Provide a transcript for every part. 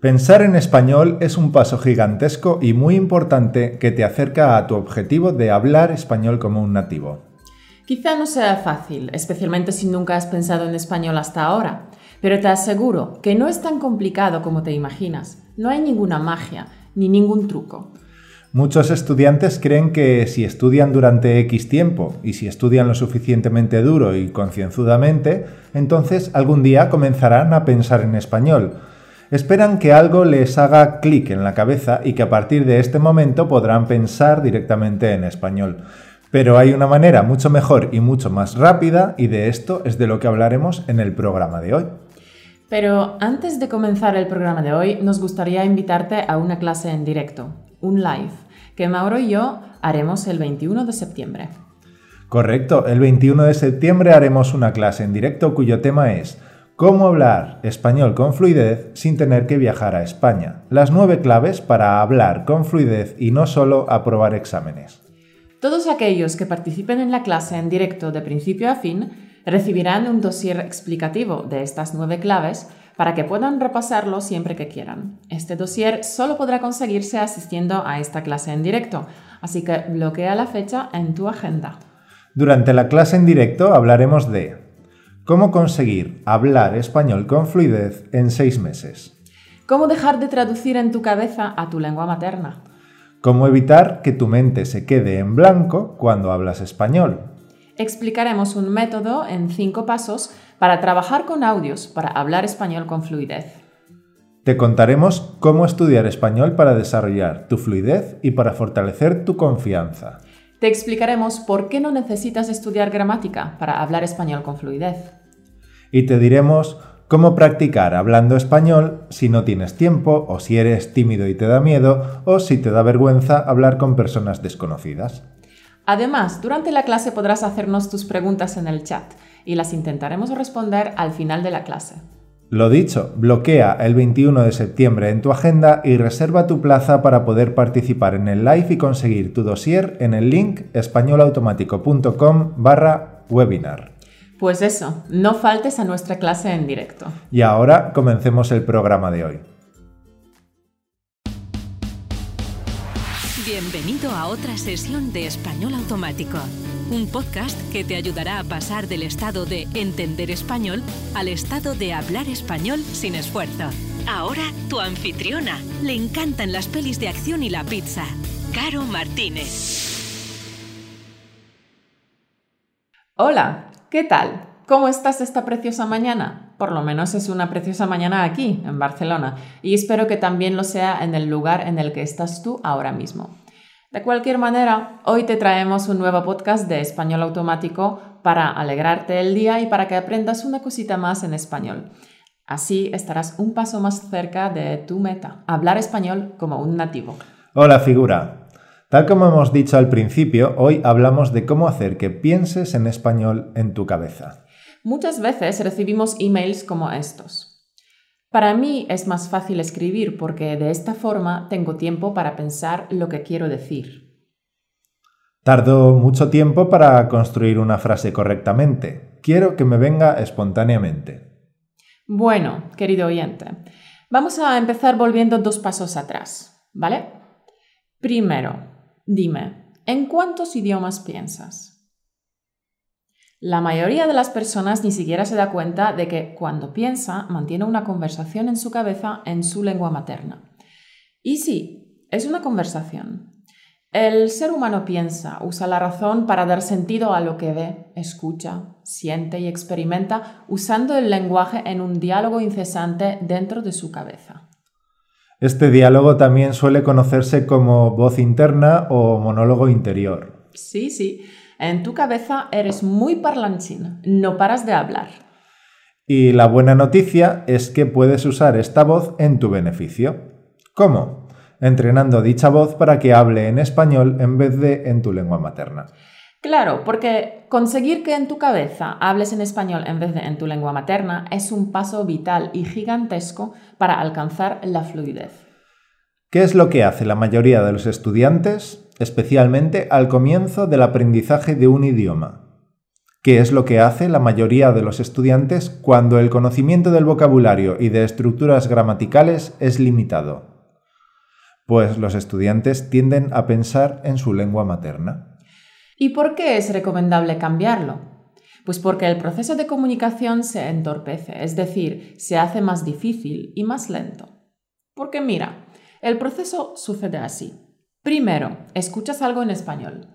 Pensar en español es un paso gigantesco y muy importante que te acerca a tu objetivo de hablar español como un nativo. Quizá no sea fácil, especialmente si nunca has pensado en español hasta ahora, pero te aseguro que no es tan complicado como te imaginas. No hay ninguna magia ni ningún truco. Muchos estudiantes creen que si estudian durante X tiempo y si estudian lo suficientemente duro y concienzudamente, entonces algún día comenzarán a pensar en español Esperan que algo les haga clic en la cabeza y que a partir de este momento podrán pensar directamente en español. Pero hay una manera mucho mejor y mucho más rápida y de esto es de lo que hablaremos en el programa de hoy. Pero antes de comenzar el programa de hoy, nos gustaría invitarte a una clase en directo, un live, que Mauro y yo haremos el 21 de septiembre. Correcto, el 21 de septiembre haremos una clase en directo cuyo tema es Cómo hablar español con fluidez sin tener que viajar a España. Las nueve claves para hablar con fluidez y no solo aprobar exámenes. Todos aquellos que participen en la clase en directo de principio a fin recibirán un dossier explicativo de estas nueve claves para que puedan repasarlo siempre que quieran. Este dossier solo podrá conseguirse asistiendo a esta clase en directo, así que bloquea la fecha en tu agenda. Durante la clase en directo hablaremos de ¿Cómo conseguir hablar español con fluidez en seis meses? ¿Cómo dejar de traducir en tu cabeza a tu lengua materna? ¿Cómo evitar que tu mente se quede en blanco cuando hablas español? Explicaremos un método en cinco pasos para trabajar con audios para hablar español con fluidez. Te contaremos cómo estudiar español para desarrollar tu fluidez y para fortalecer tu confianza. Te explicaremos por qué no necesitas estudiar gramática para hablar español con fluidez. Y te diremos cómo practicar hablando español si no tienes tiempo o si eres tímido y te da miedo o si te da vergüenza hablar con personas desconocidas. Además, durante la clase podrás hacernos tus preguntas en el chat y las intentaremos responder al final de la clase. Lo dicho, bloquea el 21 de septiembre en tu agenda y reserva tu plaza para poder participar en el live y conseguir tu dossier en el link españolautomático.com barra webinar. Pues eso, no faltes a nuestra clase en directo. Y ahora comencemos el programa de hoy. Bienvenido a otra sesión de Español Automático un podcast que te ayudará a pasar del estado de entender español al estado de hablar español sin esfuerzo. Ahora tu anfitriona. Le encantan las pelis de acción y la pizza. Caro Martínez. Hola, ¿qué tal? ¿Cómo estás esta preciosa mañana? Por lo menos es una preciosa mañana aquí, en Barcelona, y espero que también lo sea en el lugar en el que estás tú ahora mismo. De cualquier manera, hoy te traemos un nuevo podcast de español automático para alegrarte el día y para que aprendas una cosita más en español. Así estarás un paso más cerca de tu meta, hablar español como un nativo. Hola figura. Tal como hemos dicho al principio, hoy hablamos de cómo hacer que pienses en español en tu cabeza. Muchas veces recibimos emails como estos. Para mí es más fácil escribir porque de esta forma tengo tiempo para pensar lo que quiero decir. Tardo mucho tiempo para construir una frase correctamente. Quiero que me venga espontáneamente. Bueno, querido oyente, vamos a empezar volviendo dos pasos atrás, ¿vale? Primero, dime, ¿en cuántos idiomas piensas? La mayoría de las personas ni siquiera se da cuenta de que cuando piensa mantiene una conversación en su cabeza en su lengua materna. Y sí, es una conversación. El ser humano piensa, usa la razón para dar sentido a lo que ve, escucha, siente y experimenta usando el lenguaje en un diálogo incesante dentro de su cabeza. Este diálogo también suele conocerse como voz interna o monólogo interior. Sí, sí. En tu cabeza eres muy parlanchín, no paras de hablar. Y la buena noticia es que puedes usar esta voz en tu beneficio. ¿Cómo? Entrenando dicha voz para que hable en español en vez de en tu lengua materna. Claro, porque conseguir que en tu cabeza hables en español en vez de en tu lengua materna es un paso vital y gigantesco para alcanzar la fluidez. ¿Qué es lo que hace la mayoría de los estudiantes? especialmente al comienzo del aprendizaje de un idioma. que es lo que hace la mayoría de los estudiantes cuando el conocimiento del vocabulario y de estructuras gramaticales es limitado. Pues los estudiantes tienden a pensar en su lengua materna. ¿Y por qué es recomendable cambiarlo? Pues porque el proceso de comunicación se entorpece, es decir, se hace más difícil y más lento. Porque mira, el proceso sucede así. Primero, escuchas algo en español.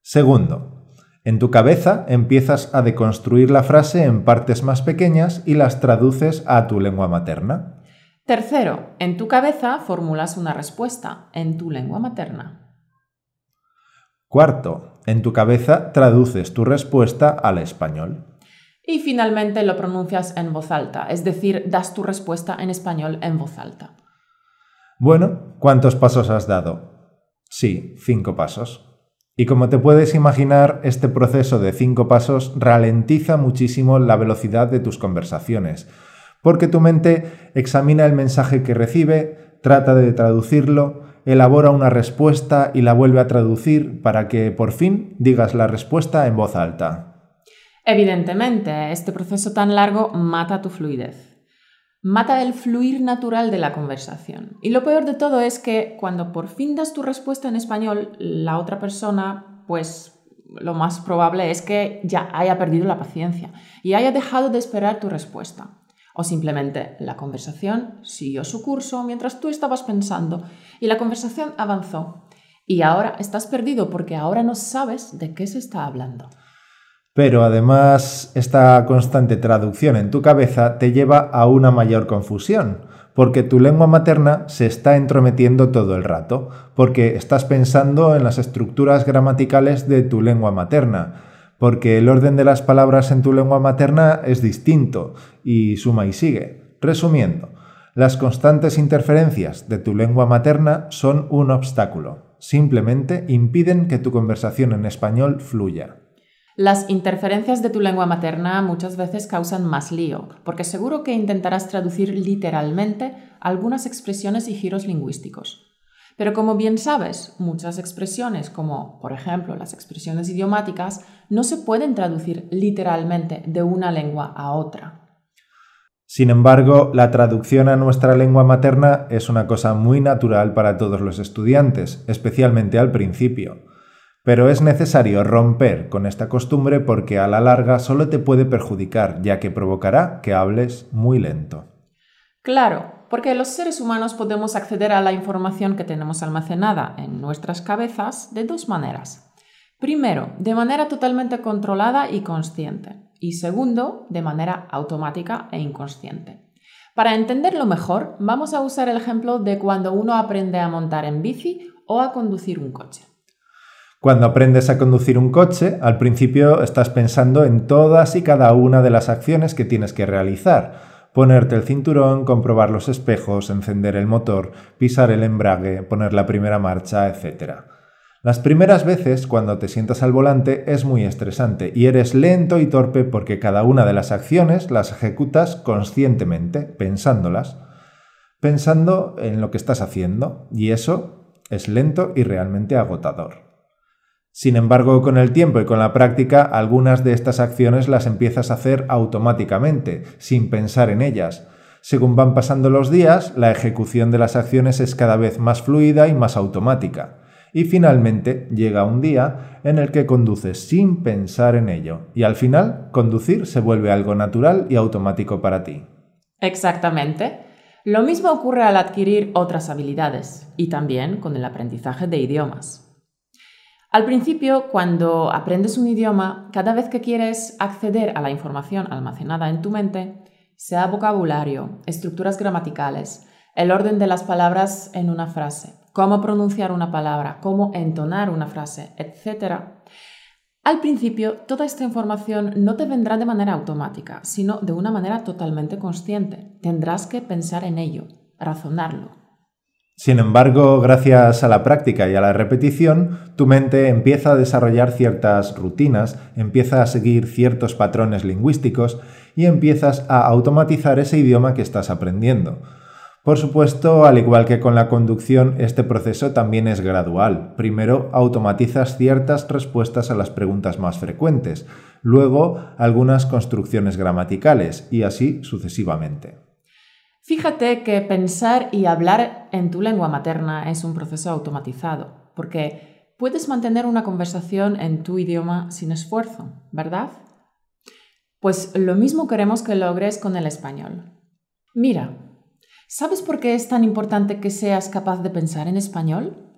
Segundo, en tu cabeza empiezas a deconstruir la frase en partes más pequeñas y las traduces a tu lengua materna. Tercero, en tu cabeza formulas una respuesta en tu lengua materna. Cuarto, en tu cabeza traduces tu respuesta al español. Y finalmente lo pronuncias en voz alta, es decir, das tu respuesta en español en voz alta. Bueno, ¿cuántos pasos has dado? Sí, cinco pasos. Y como te puedes imaginar, este proceso de cinco pasos ralentiza muchísimo la velocidad de tus conversaciones, porque tu mente examina el mensaje que recibe, trata de traducirlo, elabora una respuesta y la vuelve a traducir para que por fin digas la respuesta en voz alta. Evidentemente, este proceso tan largo mata tu fluidez. Mata el fluir natural de la conversación. Y lo peor de todo es que cuando por fin das tu respuesta en español, la otra persona, pues lo más probable es que ya haya perdido la paciencia y haya dejado de esperar tu respuesta. O simplemente la conversación siguió su curso mientras tú estabas pensando y la conversación avanzó. Y ahora estás perdido porque ahora no sabes de qué se está hablando. Pero además esta constante traducción en tu cabeza te lleva a una mayor confusión, porque tu lengua materna se está entrometiendo todo el rato, porque estás pensando en las estructuras gramaticales de tu lengua materna, porque el orden de las palabras en tu lengua materna es distinto, y suma y sigue. Resumiendo, las constantes interferencias de tu lengua materna son un obstáculo, simplemente impiden que tu conversación en español fluya. Las interferencias de tu lengua materna muchas veces causan más lío, porque seguro que intentarás traducir literalmente algunas expresiones y giros lingüísticos. Pero como bien sabes, muchas expresiones, como por ejemplo las expresiones idiomáticas, no se pueden traducir literalmente de una lengua a otra. Sin embargo, la traducción a nuestra lengua materna es una cosa muy natural para todos los estudiantes, especialmente al principio. Pero es necesario romper con esta costumbre porque a la larga solo te puede perjudicar, ya que provocará que hables muy lento. Claro, porque los seres humanos podemos acceder a la información que tenemos almacenada en nuestras cabezas de dos maneras. Primero, de manera totalmente controlada y consciente. Y segundo, de manera automática e inconsciente. Para entenderlo mejor, vamos a usar el ejemplo de cuando uno aprende a montar en bici o a conducir un coche. Cuando aprendes a conducir un coche, al principio estás pensando en todas y cada una de las acciones que tienes que realizar. Ponerte el cinturón, comprobar los espejos, encender el motor, pisar el embrague, poner la primera marcha, etc. Las primeras veces, cuando te sientas al volante, es muy estresante y eres lento y torpe porque cada una de las acciones las ejecutas conscientemente, pensándolas, pensando en lo que estás haciendo, y eso es lento y realmente agotador. Sin embargo, con el tiempo y con la práctica, algunas de estas acciones las empiezas a hacer automáticamente, sin pensar en ellas. Según van pasando los días, la ejecución de las acciones es cada vez más fluida y más automática. Y finalmente llega un día en el que conduces sin pensar en ello, y al final conducir se vuelve algo natural y automático para ti. Exactamente. Lo mismo ocurre al adquirir otras habilidades y también con el aprendizaje de idiomas. Al principio, cuando aprendes un idioma, cada vez que quieres acceder a la información almacenada en tu mente, sea vocabulario, estructuras gramaticales, el orden de las palabras en una frase, cómo pronunciar una palabra, cómo entonar una frase, etc. Al principio, toda esta información no te vendrá de manera automática, sino de una manera totalmente consciente. Tendrás que pensar en ello, razonarlo, sin embargo, gracias a la práctica y a la repetición, tu mente empieza a desarrollar ciertas rutinas, empieza a seguir ciertos patrones lingüísticos y empiezas a automatizar ese idioma que estás aprendiendo. Por supuesto, al igual que con la conducción, este proceso también es gradual. Primero automatizas ciertas respuestas a las preguntas más frecuentes, luego algunas construcciones gramaticales y así sucesivamente. Fíjate que pensar y hablar en tu lengua materna es un proceso automatizado, porque puedes mantener una conversación en tu idioma sin esfuerzo, ¿verdad? Pues lo mismo queremos que logres con el español. Mira, ¿sabes por qué es tan importante que seas capaz de pensar en español?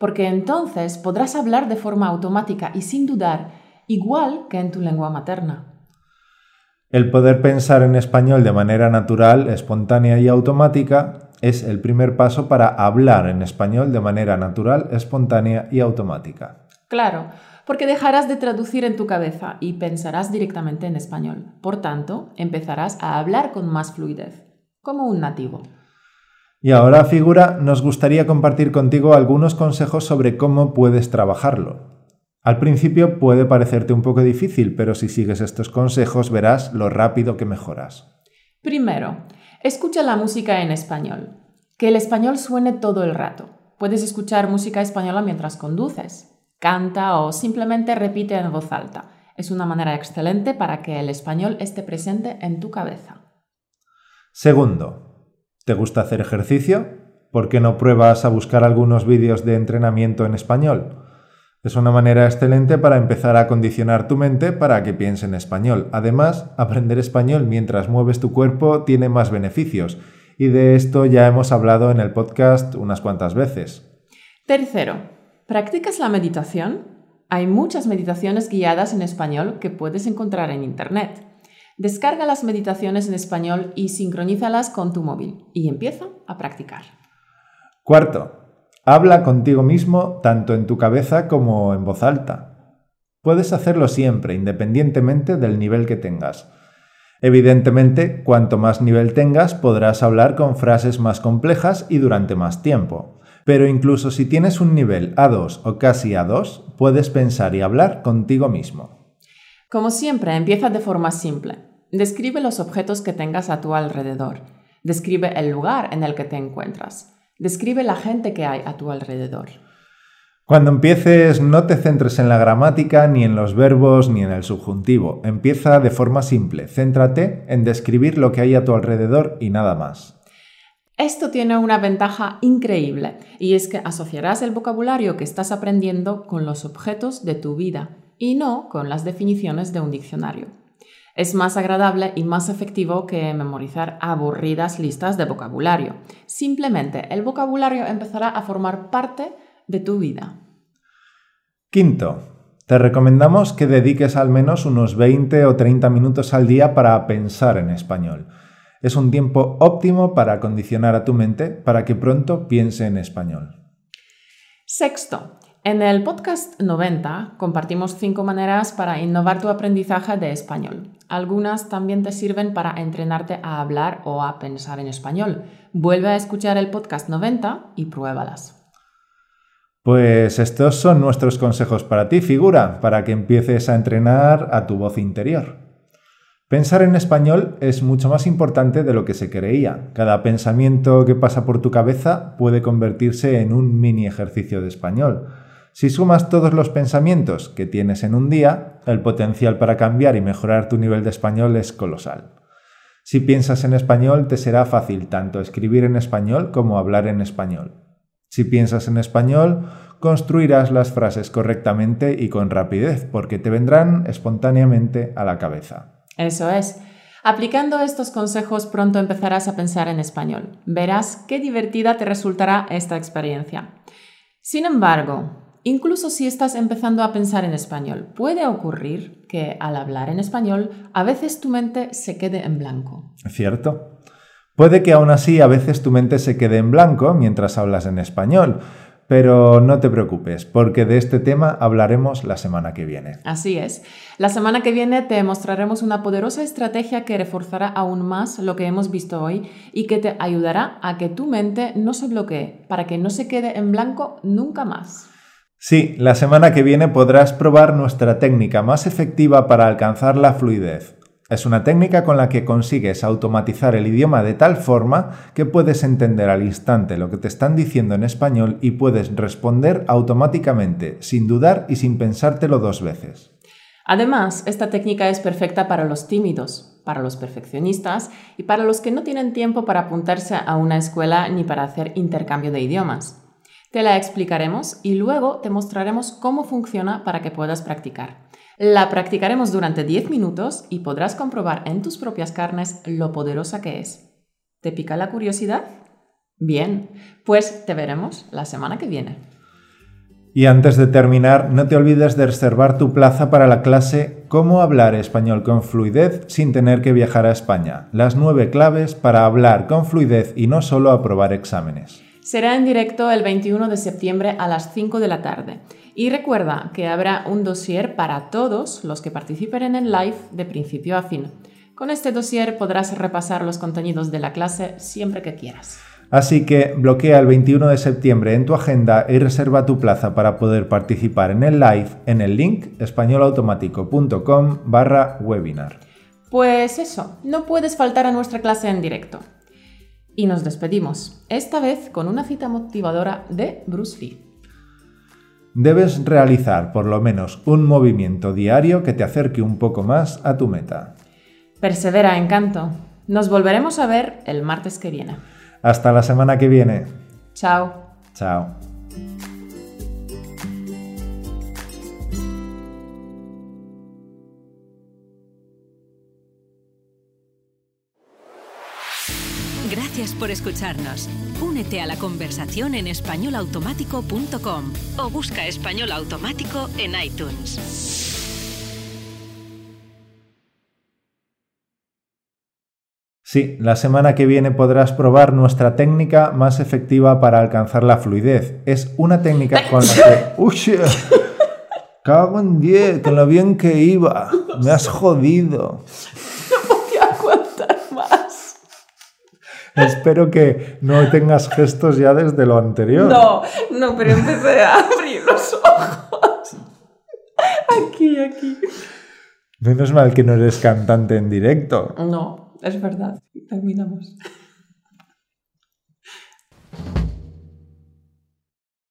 Porque entonces podrás hablar de forma automática y sin dudar, igual que en tu lengua materna. El poder pensar en español de manera natural, espontánea y automática es el primer paso para hablar en español de manera natural, espontánea y automática. Claro, porque dejarás de traducir en tu cabeza y pensarás directamente en español. Por tanto, empezarás a hablar con más fluidez, como un nativo. Y ahora, figura, nos gustaría compartir contigo algunos consejos sobre cómo puedes trabajarlo. Al principio puede parecerte un poco difícil, pero si sigues estos consejos verás lo rápido que mejoras. Primero, escucha la música en español. Que el español suene todo el rato. Puedes escuchar música española mientras conduces, canta o simplemente repite en voz alta. Es una manera excelente para que el español esté presente en tu cabeza. Segundo, ¿te gusta hacer ejercicio? ¿Por qué no pruebas a buscar algunos vídeos de entrenamiento en español? Es una manera excelente para empezar a condicionar tu mente para que piense en español. Además, aprender español mientras mueves tu cuerpo tiene más beneficios, y de esto ya hemos hablado en el podcast unas cuantas veces. Tercero, ¿practicas la meditación? Hay muchas meditaciones guiadas en español que puedes encontrar en Internet. Descarga las meditaciones en español y sincronízalas con tu móvil y empieza a practicar. Cuarto, Habla contigo mismo tanto en tu cabeza como en voz alta. Puedes hacerlo siempre, independientemente del nivel que tengas. Evidentemente, cuanto más nivel tengas, podrás hablar con frases más complejas y durante más tiempo. Pero incluso si tienes un nivel A2 o casi A2, puedes pensar y hablar contigo mismo. Como siempre, empieza de forma simple. Describe los objetos que tengas a tu alrededor. Describe el lugar en el que te encuentras. Describe la gente que hay a tu alrededor. Cuando empieces, no te centres en la gramática, ni en los verbos, ni en el subjuntivo. Empieza de forma simple. Céntrate en describir lo que hay a tu alrededor y nada más. Esto tiene una ventaja increíble, y es que asociarás el vocabulario que estás aprendiendo con los objetos de tu vida y no con las definiciones de un diccionario. Es más agradable y más efectivo que memorizar aburridas listas de vocabulario. Simplemente el vocabulario empezará a formar parte de tu vida. Quinto, te recomendamos que dediques al menos unos 20 o 30 minutos al día para pensar en español. Es un tiempo óptimo para condicionar a tu mente para que pronto piense en español. Sexto, en el podcast 90 compartimos cinco maneras para innovar tu aprendizaje de español. Algunas también te sirven para entrenarte a hablar o a pensar en español. Vuelve a escuchar el podcast 90 y pruébalas. Pues estos son nuestros consejos para ti, figura, para que empieces a entrenar a tu voz interior. Pensar en español es mucho más importante de lo que se creía. Cada pensamiento que pasa por tu cabeza puede convertirse en un mini ejercicio de español. Si sumas todos los pensamientos que tienes en un día, el potencial para cambiar y mejorar tu nivel de español es colosal. Si piensas en español, te será fácil tanto escribir en español como hablar en español. Si piensas en español, construirás las frases correctamente y con rapidez, porque te vendrán espontáneamente a la cabeza. Eso es. Aplicando estos consejos pronto empezarás a pensar en español. Verás qué divertida te resultará esta experiencia. Sin embargo, Incluso si estás empezando a pensar en español, puede ocurrir que al hablar en español a veces tu mente se quede en blanco. Cierto. Puede que aún así a veces tu mente se quede en blanco mientras hablas en español, pero no te preocupes, porque de este tema hablaremos la semana que viene. Así es. La semana que viene te mostraremos una poderosa estrategia que reforzará aún más lo que hemos visto hoy y que te ayudará a que tu mente no se bloquee, para que no se quede en blanco nunca más. Sí, la semana que viene podrás probar nuestra técnica más efectiva para alcanzar la fluidez. Es una técnica con la que consigues automatizar el idioma de tal forma que puedes entender al instante lo que te están diciendo en español y puedes responder automáticamente, sin dudar y sin pensártelo dos veces. Además, esta técnica es perfecta para los tímidos, para los perfeccionistas y para los que no tienen tiempo para apuntarse a una escuela ni para hacer intercambio de idiomas. Te la explicaremos y luego te mostraremos cómo funciona para que puedas practicar. La practicaremos durante 10 minutos y podrás comprobar en tus propias carnes lo poderosa que es. ¿Te pica la curiosidad? Bien, pues te veremos la semana que viene. Y antes de terminar, no te olvides de reservar tu plaza para la clase Cómo hablar español con fluidez sin tener que viajar a España. Las nueve claves para hablar con fluidez y no solo aprobar exámenes. Será en directo el 21 de septiembre a las 5 de la tarde. Y recuerda que habrá un dossier para todos los que participen en el live de principio a fin. Con este dossier podrás repasar los contenidos de la clase siempre que quieras. Así que bloquea el 21 de septiembre en tu agenda y reserva tu plaza para poder participar en el live en el link españolautomático.com barra webinar. Pues eso, no puedes faltar a nuestra clase en directo. Y nos despedimos, esta vez con una cita motivadora de Bruce Lee. Debes realizar por lo menos un movimiento diario que te acerque un poco más a tu meta. Persevera, encanto. Nos volveremos a ver el martes que viene. Hasta la semana que viene. Chao. Chao. Por escucharnos. Únete a la conversación en españolautomático.com o busca Español Automático en iTunes. Sí, la semana que viene podrás probar nuestra técnica más efectiva para alcanzar la fluidez. Es una técnica con la que... ¡Uy! Cago en 10, con lo bien que iba. Me has jodido. Espero que no tengas gestos ya desde lo anterior. No, no, pero empecé a abrir los ojos. Aquí, aquí. Menos mal que no eres cantante en directo. No, es verdad. Terminamos.